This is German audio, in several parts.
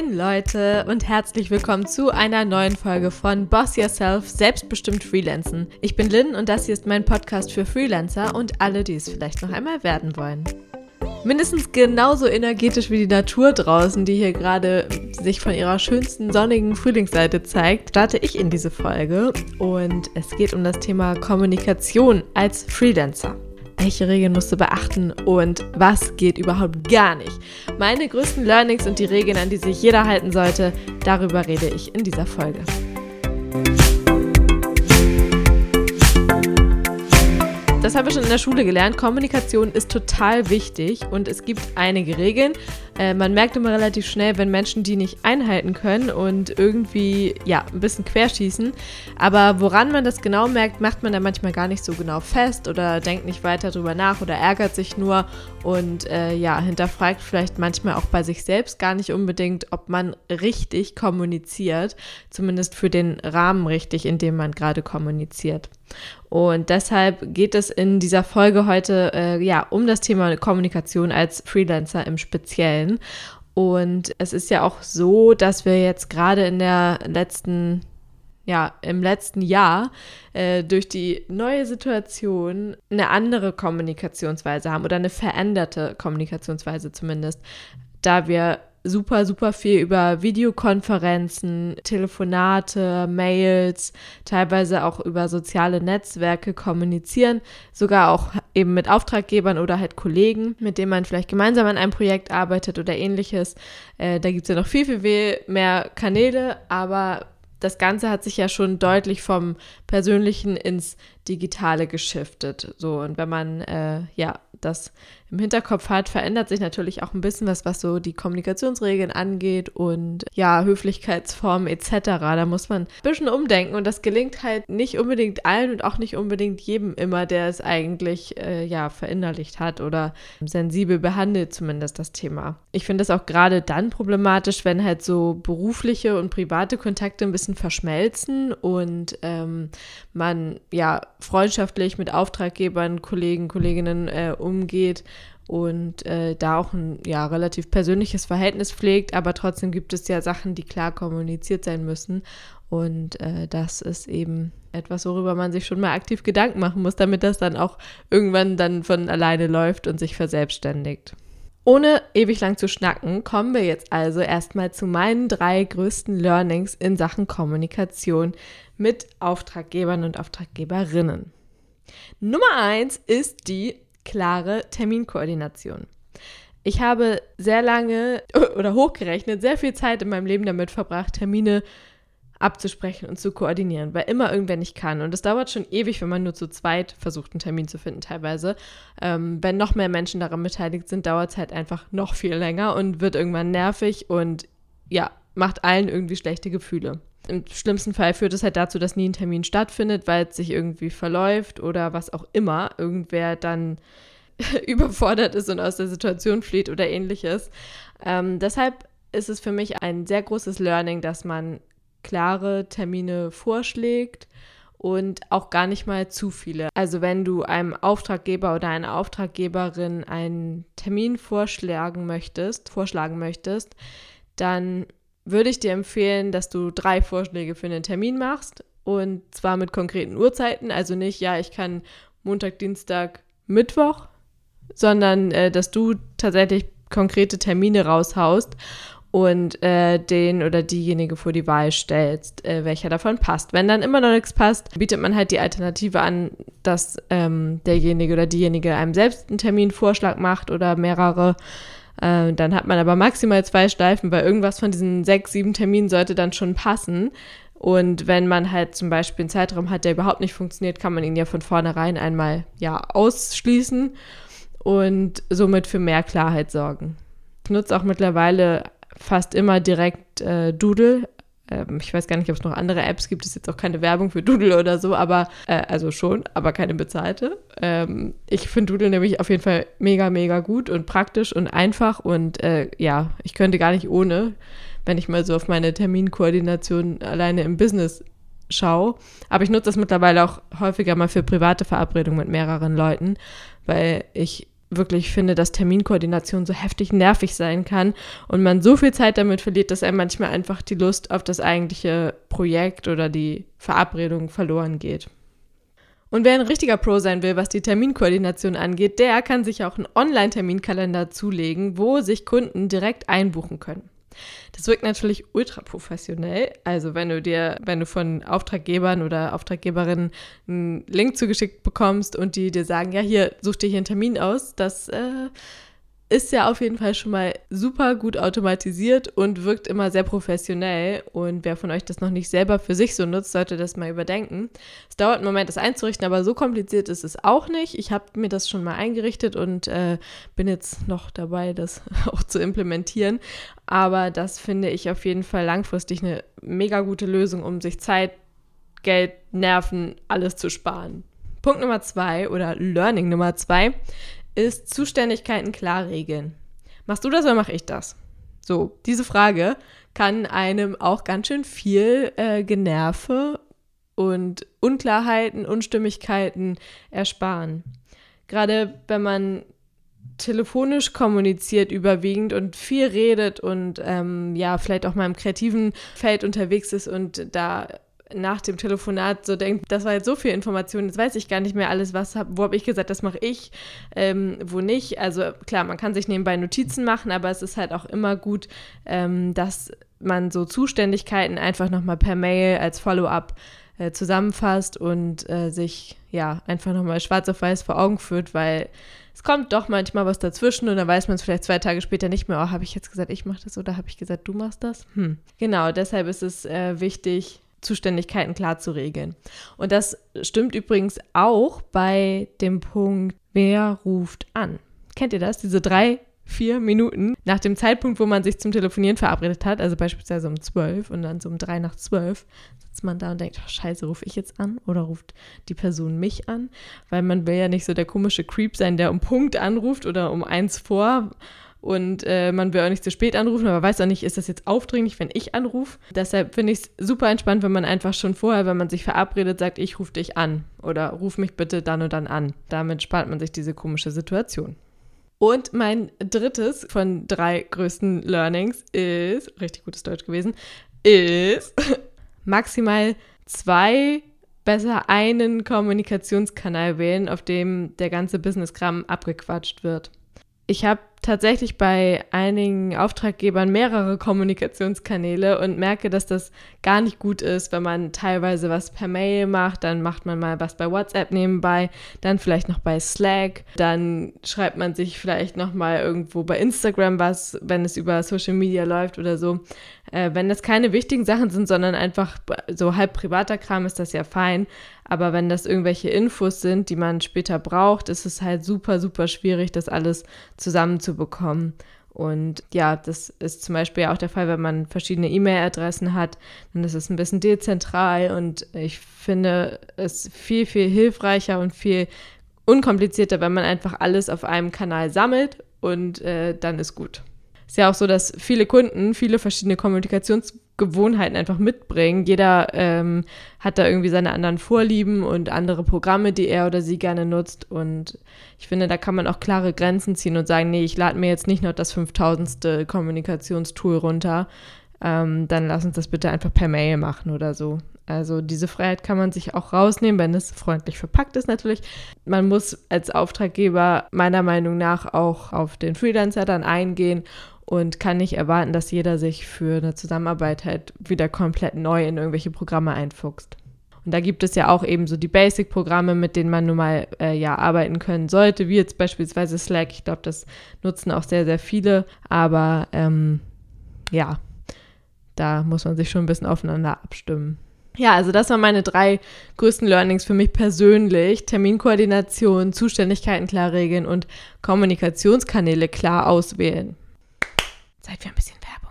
Moin Leute und herzlich willkommen zu einer neuen Folge von Boss Yourself Selbstbestimmt Freelancen. Ich bin Lynn und das hier ist mein Podcast für Freelancer und alle, die es vielleicht noch einmal werden wollen. Mindestens genauso energetisch wie die Natur draußen, die hier gerade sich von ihrer schönsten sonnigen Frühlingsseite zeigt, starte ich in diese Folge und es geht um das Thema Kommunikation als Freelancer welche Regeln musst du beachten und was geht überhaupt gar nicht. Meine größten Learnings und die Regeln, an die sich jeder halten sollte, darüber rede ich in dieser Folge. Das haben wir schon in der Schule gelernt. Kommunikation ist total wichtig und es gibt einige Regeln. Äh, man merkt immer relativ schnell, wenn Menschen die nicht einhalten können und irgendwie ja ein bisschen querschießen. Aber woran man das genau merkt, macht man da manchmal gar nicht so genau fest oder denkt nicht weiter drüber nach oder ärgert sich nur und äh, ja hinterfragt vielleicht manchmal auch bei sich selbst gar nicht unbedingt, ob man richtig kommuniziert, zumindest für den Rahmen richtig, in dem man gerade kommuniziert. Und deshalb geht es in dieser Folge heute äh, ja um das Thema Kommunikation als Freelancer im Speziellen. Und es ist ja auch so, dass wir jetzt gerade in der letzten ja, im letzten Jahr äh, durch die neue Situation eine andere Kommunikationsweise haben oder eine veränderte Kommunikationsweise zumindest, da wir super, super viel über Videokonferenzen, Telefonate, Mails, teilweise auch über soziale Netzwerke kommunizieren, sogar auch eben mit Auftraggebern oder halt Kollegen, mit denen man vielleicht gemeinsam an einem Projekt arbeitet oder ähnliches. Äh, da gibt es ja noch viel, viel mehr Kanäle, aber das Ganze hat sich ja schon deutlich vom Persönlichen ins Digitale geschiftet. So, und wenn man äh, ja das im Hinterkopf hat, verändert sich natürlich auch ein bisschen was, was so die Kommunikationsregeln angeht und ja, Höflichkeitsformen etc. Da muss man ein bisschen umdenken und das gelingt halt nicht unbedingt allen und auch nicht unbedingt jedem immer, der es eigentlich äh, ja verinnerlicht hat oder sensibel behandelt zumindest das Thema. Ich finde es auch gerade dann problematisch, wenn halt so berufliche und private Kontakte ein bisschen verschmelzen und ähm, man ja freundschaftlich mit Auftraggebern, Kollegen, Kolleginnen äh, umgeht und äh, da auch ein ja, relativ persönliches Verhältnis pflegt, aber trotzdem gibt es ja Sachen, die klar kommuniziert sein müssen. Und äh, das ist eben etwas, worüber man sich schon mal aktiv Gedanken machen muss, damit das dann auch irgendwann dann von alleine läuft und sich verselbstständigt. Ohne ewig lang zu schnacken, kommen wir jetzt also erstmal zu meinen drei größten Learnings in Sachen Kommunikation mit Auftraggebern und Auftraggeberinnen. Nummer eins ist die klare Terminkoordination. Ich habe sehr lange oder hochgerechnet sehr viel Zeit in meinem Leben damit verbracht, Termine abzusprechen und zu koordinieren, weil immer irgendwer nicht kann. Und es dauert schon ewig, wenn man nur zu zweit versucht, einen Termin zu finden, teilweise. Ähm, wenn noch mehr Menschen daran beteiligt sind, dauert es halt einfach noch viel länger und wird irgendwann nervig und ja, macht allen irgendwie schlechte Gefühle. Im schlimmsten Fall führt es halt dazu, dass nie ein Termin stattfindet, weil es sich irgendwie verläuft oder was auch immer. Irgendwer dann überfordert ist und aus der Situation flieht oder ähnliches. Ähm, deshalb ist es für mich ein sehr großes Learning, dass man klare Termine vorschlägt und auch gar nicht mal zu viele. Also wenn du einem Auftraggeber oder einer Auftraggeberin einen Termin vorschlagen möchtest, vorschlagen möchtest, dann würde ich dir empfehlen, dass du drei Vorschläge für einen Termin machst und zwar mit konkreten Uhrzeiten, also nicht, ja, ich kann Montag, Dienstag, Mittwoch, sondern äh, dass du tatsächlich konkrete Termine raushaust und äh, den oder diejenige vor die Wahl stellst, äh, welcher davon passt. Wenn dann immer noch nichts passt, bietet man halt die Alternative an, dass ähm, derjenige oder diejenige einem selbst einen Terminvorschlag macht oder mehrere. Äh, dann hat man aber maximal zwei Steifen, weil irgendwas von diesen sechs, sieben Terminen sollte dann schon passen. Und wenn man halt zum Beispiel einen Zeitraum hat, der überhaupt nicht funktioniert, kann man ihn ja von vornherein einmal ja ausschließen und somit für mehr Klarheit sorgen. Ich nutze auch mittlerweile fast immer direkt äh, Doodle. Ähm, ich weiß gar nicht, ob es noch andere Apps gibt. Es ist jetzt auch keine Werbung für Doodle oder so, aber äh, also schon, aber keine bezahlte. Ähm, ich finde Doodle nämlich auf jeden Fall mega, mega gut und praktisch und einfach und äh, ja, ich könnte gar nicht ohne, wenn ich mal so auf meine Terminkoordination alleine im Business schaue. Aber ich nutze das mittlerweile auch häufiger mal für private Verabredungen mit mehreren Leuten, weil ich wirklich finde, dass Terminkoordination so heftig nervig sein kann und man so viel Zeit damit verliert, dass einem manchmal einfach die Lust auf das eigentliche Projekt oder die Verabredung verloren geht. Und wer ein richtiger Pro sein will, was die Terminkoordination angeht, der kann sich auch einen Online-Terminkalender zulegen, wo sich Kunden direkt einbuchen können. Das wirkt natürlich ultra professionell. Also wenn du dir, wenn du von Auftraggebern oder Auftraggeberinnen einen Link zugeschickt bekommst und die dir sagen, ja, hier, such dir hier einen Termin aus, das äh, ist ja auf jeden Fall schon mal super gut automatisiert und wirkt immer sehr professionell. Und wer von euch das noch nicht selber für sich so nutzt, sollte das mal überdenken. Es dauert einen Moment, das einzurichten, aber so kompliziert ist es auch nicht. Ich habe mir das schon mal eingerichtet und äh, bin jetzt noch dabei, das auch zu implementieren. Aber das finde ich auf jeden Fall langfristig eine mega gute Lösung, um sich Zeit, Geld, Nerven, alles zu sparen. Punkt Nummer zwei oder Learning Nummer zwei ist Zuständigkeiten klar regeln. Machst du das oder mache ich das? So, diese Frage kann einem auch ganz schön viel äh, Generve und Unklarheiten, Unstimmigkeiten ersparen. Gerade wenn man telefonisch kommuniziert überwiegend und viel redet und ähm, ja, vielleicht auch mal im kreativen Feld unterwegs ist und da nach dem Telefonat so denkt, das war jetzt so viel Information, jetzt weiß ich gar nicht mehr alles, was hab, wo habe ich gesagt, das mache ich, ähm, wo nicht. Also klar, man kann sich nebenbei Notizen machen, aber es ist halt auch immer gut, ähm, dass man so Zuständigkeiten einfach nochmal per Mail als Follow-up äh, zusammenfasst und äh, sich ja einfach nochmal schwarz auf weiß vor Augen führt, weil es kommt doch manchmal was dazwischen und dann weiß man es vielleicht zwei Tage später nicht mehr, oh, habe ich jetzt gesagt, ich mache das oder habe ich gesagt, du machst das? Hm. Genau, deshalb ist es äh, wichtig, Zuständigkeiten klar zu regeln. Und das stimmt übrigens auch bei dem Punkt, wer ruft an. Kennt ihr das? Diese drei, vier Minuten nach dem Zeitpunkt, wo man sich zum Telefonieren verabredet hat, also beispielsweise um zwölf und dann so um drei nach zwölf, sitzt man da und denkt, oh, scheiße, rufe ich jetzt an oder ruft die Person mich an? Weil man will ja nicht so der komische Creep sein, der um Punkt anruft oder um eins vor und äh, man will auch nicht zu spät anrufen, aber weiß auch nicht, ist das jetzt aufdringlich, wenn ich anrufe. Deshalb finde ich es super entspannt, wenn man einfach schon vorher, wenn man sich verabredet, sagt, ich rufe dich an oder ruf mich bitte dann und dann an. Damit spart man sich diese komische Situation. Und mein drittes von drei größten Learnings ist, richtig gutes Deutsch gewesen, ist maximal zwei, besser einen Kommunikationskanal wählen, auf dem der ganze Business-Kram abgequatscht wird. Ich habe tatsächlich bei einigen Auftraggebern mehrere Kommunikationskanäle und merke, dass das gar nicht gut ist, wenn man teilweise was per Mail macht, dann macht man mal was bei WhatsApp nebenbei, dann vielleicht noch bei Slack, dann schreibt man sich vielleicht noch mal irgendwo bei Instagram was, wenn es über Social Media läuft oder so. Äh, wenn das keine wichtigen Sachen sind, sondern einfach so halb privater Kram, ist das ja fein. Aber wenn das irgendwelche Infos sind, die man später braucht, ist es halt super, super schwierig, das alles zusammenzubekommen. Und ja, das ist zum Beispiel auch der Fall, wenn man verschiedene E-Mail-Adressen hat, dann ist es ein bisschen dezentral und ich finde es viel, viel hilfreicher und viel unkomplizierter, wenn man einfach alles auf einem Kanal sammelt und äh, dann ist gut. Ist ja auch so, dass viele Kunden viele verschiedene Kommunikations- Gewohnheiten einfach mitbringen. Jeder ähm, hat da irgendwie seine anderen Vorlieben und andere Programme, die er oder sie gerne nutzt. Und ich finde, da kann man auch klare Grenzen ziehen und sagen, nee, ich lade mir jetzt nicht noch das 5000. Kommunikationstool runter. Ähm, dann lass uns das bitte einfach per Mail machen oder so. Also diese Freiheit kann man sich auch rausnehmen, wenn es freundlich verpackt ist natürlich. Man muss als Auftraggeber meiner Meinung nach auch auf den Freelancer dann eingehen und kann nicht erwarten, dass jeder sich für eine Zusammenarbeit halt wieder komplett neu in irgendwelche Programme einfuchst. Und da gibt es ja auch eben so die Basic-Programme, mit denen man nun mal äh, ja arbeiten können sollte, wie jetzt beispielsweise Slack. Ich glaube, das nutzen auch sehr, sehr viele. Aber ähm, ja, da muss man sich schon ein bisschen aufeinander abstimmen. Ja, also das waren meine drei größten Learnings für mich persönlich. Terminkoordination, Zuständigkeiten klar regeln und Kommunikationskanäle klar auswählen. Zeit für ein bisschen Werbung.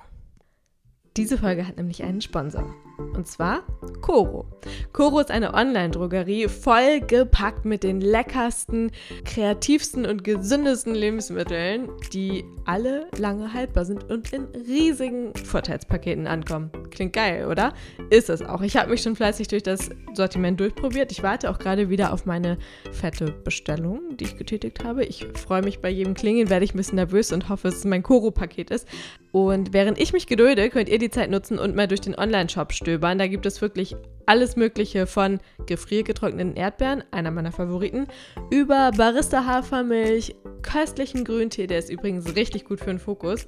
Diese Folge hat nämlich einen Sponsor. Und zwar Coro. Coro ist eine Online-Drogerie vollgepackt mit den leckersten, kreativsten und gesündesten Lebensmitteln, die alle lange haltbar sind und in riesigen Vorteilspaketen ankommen. Klingt geil, oder? Ist es auch. Ich habe mich schon fleißig durch das Sortiment durchprobiert. Ich warte auch gerade wieder auf meine fette Bestellung, die ich getätigt habe. Ich freue mich bei jedem Klingeln, werde ich ein bisschen nervös und hoffe, dass es mein Koro-Paket ist. Und während ich mich gedulde, könnt ihr die Zeit nutzen und mal durch den Online-Shop stöbern. Da gibt es wirklich alles Mögliche von gefriergetrockneten Erdbeeren, einer meiner Favoriten, über Barista-Hafermilch, köstlichen Grüntee, der ist übrigens richtig gut für den Fokus,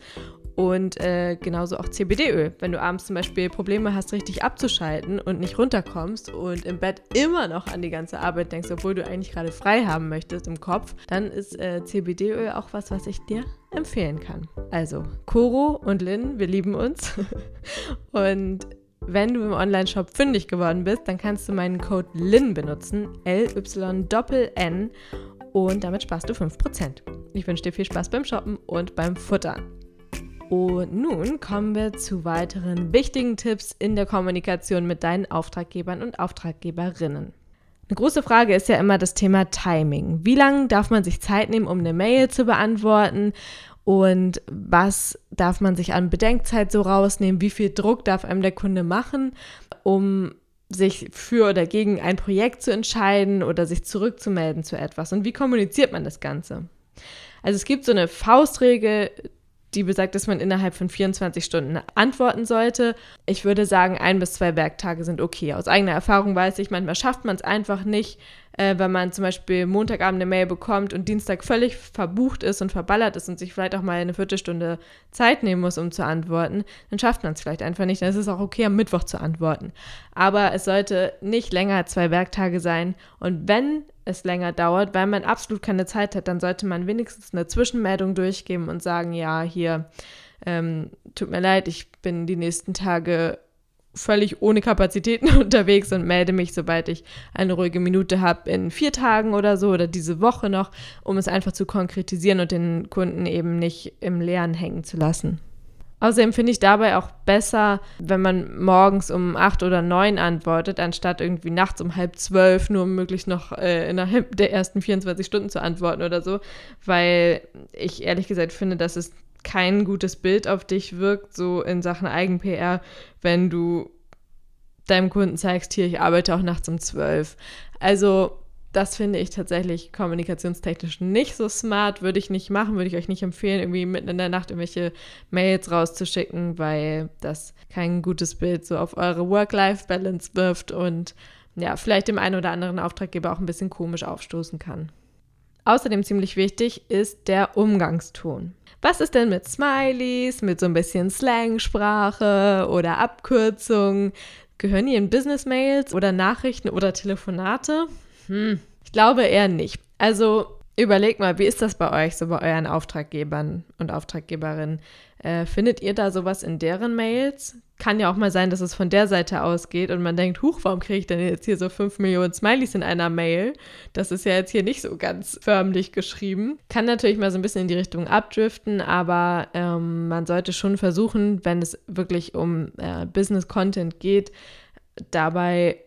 und äh, genauso auch CBD-Öl. Wenn du abends zum Beispiel Probleme hast, richtig abzuschalten und nicht runterkommst und im Bett immer noch an die ganze Arbeit denkst, obwohl du eigentlich gerade frei haben möchtest im Kopf, dann ist äh, CBD-Öl auch was, was ich dir empfehlen kann. Also, Koro und Lynn, wir lieben uns. und wenn du im Online-Shop fündig geworden bist, dann kannst du meinen Code LYN benutzen, L-Y-N, und damit sparst du 5%. Ich wünsche dir viel Spaß beim Shoppen und beim Futtern. Und nun kommen wir zu weiteren wichtigen Tipps in der Kommunikation mit deinen Auftraggebern und Auftraggeberinnen. Eine große Frage ist ja immer das Thema Timing. Wie lange darf man sich Zeit nehmen, um eine Mail zu beantworten? Und was darf man sich an Bedenkzeit so rausnehmen? Wie viel Druck darf einem der Kunde machen, um sich für oder gegen ein Projekt zu entscheiden oder sich zurückzumelden zu etwas? Und wie kommuniziert man das Ganze? Also es gibt so eine Faustregel, die besagt, dass man innerhalb von 24 Stunden antworten sollte. Ich würde sagen, ein bis zwei Werktage sind okay. Aus eigener Erfahrung weiß ich, manchmal schafft man es einfach nicht, äh, wenn man zum Beispiel Montagabend eine Mail bekommt und Dienstag völlig verbucht ist und verballert ist und sich vielleicht auch mal eine Viertelstunde Zeit nehmen muss, um zu antworten, dann schafft man es vielleicht einfach nicht. Dann ist es auch okay, am Mittwoch zu antworten. Aber es sollte nicht länger als zwei Werktage sein. Und wenn es länger dauert, weil man absolut keine Zeit hat, dann sollte man wenigstens eine Zwischenmeldung durchgeben und sagen, ja, hier, ähm, tut mir leid, ich bin die nächsten Tage völlig ohne Kapazitäten unterwegs und melde mich, sobald ich eine ruhige Minute habe, in vier Tagen oder so oder diese Woche noch, um es einfach zu konkretisieren und den Kunden eben nicht im Leeren hängen zu lassen. Außerdem finde ich dabei auch besser, wenn man morgens um acht oder neun antwortet, anstatt irgendwie nachts um halb zwölf, nur um möglichst noch äh, innerhalb der ersten 24 Stunden zu antworten oder so, weil ich ehrlich gesagt finde, dass es kein gutes Bild auf dich wirkt, so in Sachen Eigen-PR, wenn du deinem Kunden zeigst, hier, ich arbeite auch nachts um zwölf. Also das finde ich tatsächlich kommunikationstechnisch nicht so smart. Würde ich nicht machen, würde ich euch nicht empfehlen, irgendwie mitten in der Nacht irgendwelche Mails rauszuschicken, weil das kein gutes Bild so auf eure Work-Life-Balance wirft und ja, vielleicht dem einen oder anderen Auftraggeber auch ein bisschen komisch aufstoßen kann. Außerdem ziemlich wichtig ist der Umgangston. Was ist denn mit Smileys, mit so ein bisschen Slangsprache oder Abkürzungen? Gehören die in Business-Mails oder Nachrichten oder Telefonate? Hm, ich glaube eher nicht. Also überlegt mal, wie ist das bei euch, so bei euren Auftraggebern und Auftraggeberinnen? Äh, findet ihr da sowas in deren Mails? Kann ja auch mal sein, dass es von der Seite ausgeht und man denkt, huch, warum kriege ich denn jetzt hier so 5 Millionen Smileys in einer Mail? Das ist ja jetzt hier nicht so ganz förmlich geschrieben. Kann natürlich mal so ein bisschen in die Richtung abdriften, aber ähm, man sollte schon versuchen, wenn es wirklich um äh, Business-Content geht, dabei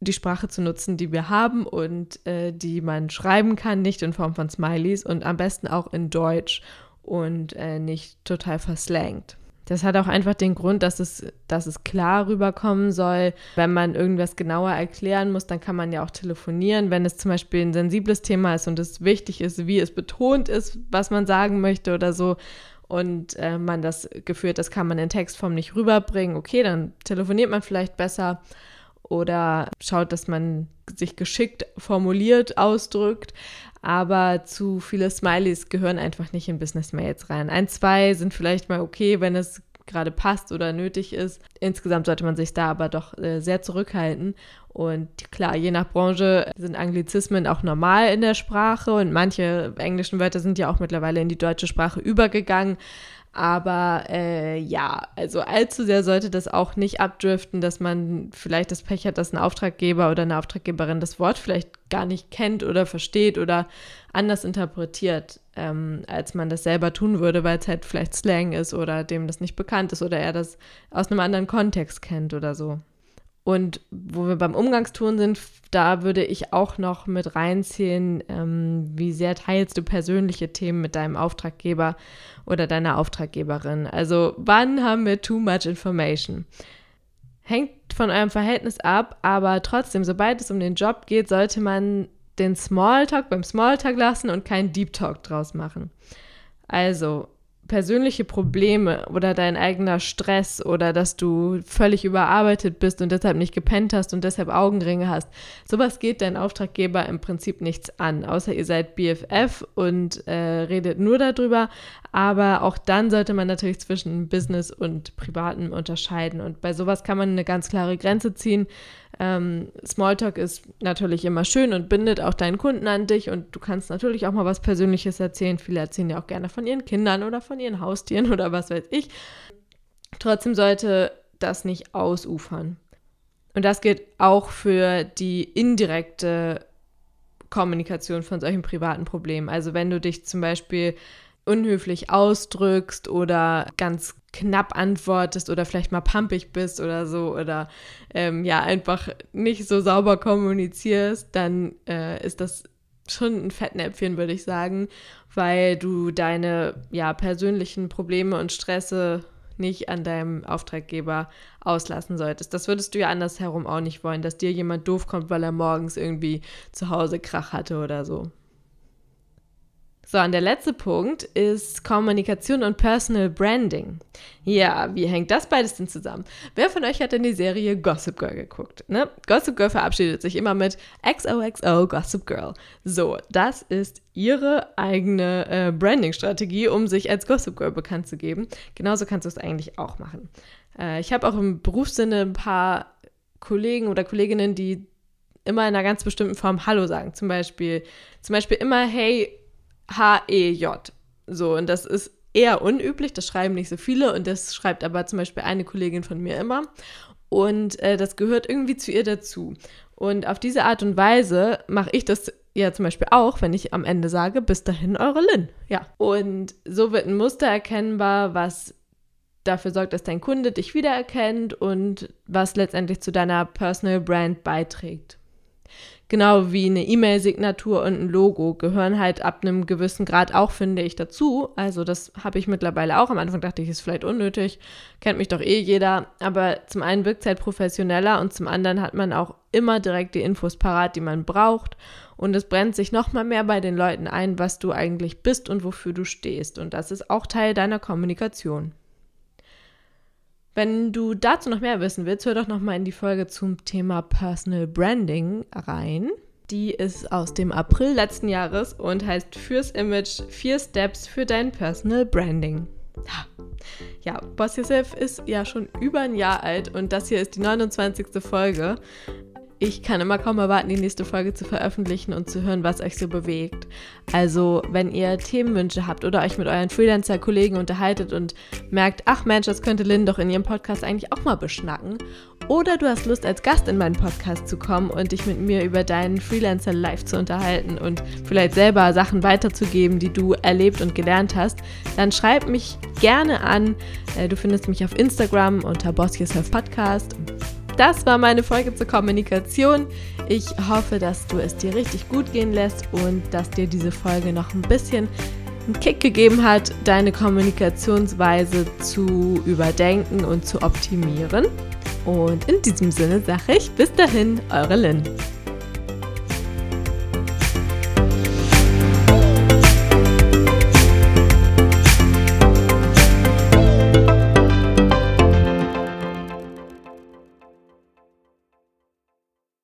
die Sprache zu nutzen, die wir haben und äh, die man schreiben kann, nicht in Form von Smileys und am besten auch in Deutsch und äh, nicht total verslangt. Das hat auch einfach den Grund, dass es, dass es klar rüberkommen soll. Wenn man irgendwas genauer erklären muss, dann kann man ja auch telefonieren. Wenn es zum Beispiel ein sensibles Thema ist und es wichtig ist, wie es betont ist, was man sagen möchte oder so, und äh, man das Gefühl hat, das kann man in Textform nicht rüberbringen, okay, dann telefoniert man vielleicht besser oder schaut, dass man sich geschickt formuliert, ausdrückt. Aber zu viele Smileys gehören einfach nicht in Business Mails rein. Ein, zwei sind vielleicht mal okay, wenn es gerade passt oder nötig ist. Insgesamt sollte man sich da aber doch äh, sehr zurückhalten. Und klar, je nach Branche sind Anglizismen auch normal in der Sprache und manche englischen Wörter sind ja auch mittlerweile in die deutsche Sprache übergegangen. Aber äh, ja, also allzu sehr sollte das auch nicht abdriften, dass man vielleicht das Pech hat, dass ein Auftraggeber oder eine Auftraggeberin das Wort vielleicht gar nicht kennt oder versteht oder anders interpretiert, ähm, als man das selber tun würde, weil es halt vielleicht Slang ist oder dem das nicht bekannt ist oder er das aus einem anderen Kontext kennt oder so. Und wo wir beim Umgangston sind, da würde ich auch noch mit reinziehen, ähm, wie sehr teilst du persönliche Themen mit deinem Auftraggeber oder deiner Auftraggeberin. Also wann haben wir too much information? Hängt von eurem Verhältnis ab, aber trotzdem, sobald es um den Job geht, sollte man den Smalltalk beim Smalltalk lassen und keinen Deep Talk draus machen. Also, persönliche Probleme oder dein eigener Stress oder dass du völlig überarbeitet bist und deshalb nicht gepennt hast und deshalb Augenringe hast. Sowas geht dein Auftraggeber im Prinzip nichts an, außer ihr seid BFF und äh, redet nur darüber. Aber auch dann sollte man natürlich zwischen Business und Privatem unterscheiden. Und bei sowas kann man eine ganz klare Grenze ziehen. Ähm, Smalltalk ist natürlich immer schön und bindet auch deinen Kunden an dich und du kannst natürlich auch mal was Persönliches erzählen. Viele erzählen ja auch gerne von ihren Kindern oder von ihren Haustieren oder was weiß ich. Trotzdem sollte das nicht ausufern. Und das gilt auch für die indirekte Kommunikation von solchen privaten Problemen. Also wenn du dich zum Beispiel unhöflich ausdrückst oder ganz knapp antwortest oder vielleicht mal pampig bist oder so oder ähm, ja einfach nicht so sauber kommunizierst, dann äh, ist das schon ein Fettnäpfchen, würde ich sagen, weil du deine ja persönlichen Probleme und Stresse nicht an deinem Auftraggeber auslassen solltest. Das würdest du ja andersherum auch nicht wollen, dass dir jemand doof kommt, weil er morgens irgendwie zu Hause Krach hatte oder so. So, und der letzte Punkt ist Kommunikation und Personal Branding. Ja, wie hängt das beides denn zusammen? Wer von euch hat denn die Serie Gossip Girl geguckt? Ne? Gossip Girl verabschiedet sich immer mit XOXO Gossip Girl. So, das ist ihre eigene äh, Branding-Strategie, um sich als Gossip Girl bekannt zu geben. Genauso kannst du es eigentlich auch machen. Äh, ich habe auch im Berufssinne ein paar Kollegen oder Kolleginnen, die immer in einer ganz bestimmten Form Hallo sagen. Zum Beispiel, zum Beispiel immer, hey, H-E-J. So, und das ist eher unüblich, das schreiben nicht so viele und das schreibt aber zum Beispiel eine Kollegin von mir immer. Und äh, das gehört irgendwie zu ihr dazu. Und auf diese Art und Weise mache ich das ja zum Beispiel auch, wenn ich am Ende sage, bis dahin eure Lynn. Ja. Und so wird ein Muster erkennbar, was dafür sorgt, dass dein Kunde dich wiedererkennt und was letztendlich zu deiner Personal Brand beiträgt genau wie eine E-Mail-Signatur und ein Logo gehören halt ab einem gewissen Grad auch, finde ich, dazu. Also das habe ich mittlerweile auch. Am Anfang dachte ich, ist vielleicht unnötig, kennt mich doch eh jeder. Aber zum einen wirkt es halt professioneller und zum anderen hat man auch immer direkt die Infos parat, die man braucht. Und es brennt sich nochmal mehr bei den Leuten ein, was du eigentlich bist und wofür du stehst. Und das ist auch Teil deiner Kommunikation. Wenn du dazu noch mehr wissen willst, hör doch noch mal in die Folge zum Thema Personal Branding rein. Die ist aus dem April letzten Jahres und heißt Fürs Image, vier Steps für dein Personal Branding. Ja, Boss Yourself ist ja schon über ein Jahr alt und das hier ist die 29. Folge. Ich kann immer kaum erwarten, die nächste Folge zu veröffentlichen und zu hören, was euch so bewegt. Also, wenn ihr Themenwünsche habt oder euch mit euren Freelancer-Kollegen unterhaltet und merkt, ach Mensch, das könnte Lynn doch in ihrem Podcast eigentlich auch mal beschnacken. Oder du hast Lust, als Gast in meinen Podcast zu kommen und dich mit mir über deinen Freelancer live zu unterhalten und vielleicht selber Sachen weiterzugeben, die du erlebt und gelernt hast, dann schreib mich gerne an. Äh, du findest mich auf Instagram unter Boss Yourself Podcast das war meine Folge zur Kommunikation. Ich hoffe, dass du es dir richtig gut gehen lässt und dass dir diese Folge noch ein bisschen einen Kick gegeben hat, deine Kommunikationsweise zu überdenken und zu optimieren. Und in diesem Sinne sage ich bis dahin, eure Lynn.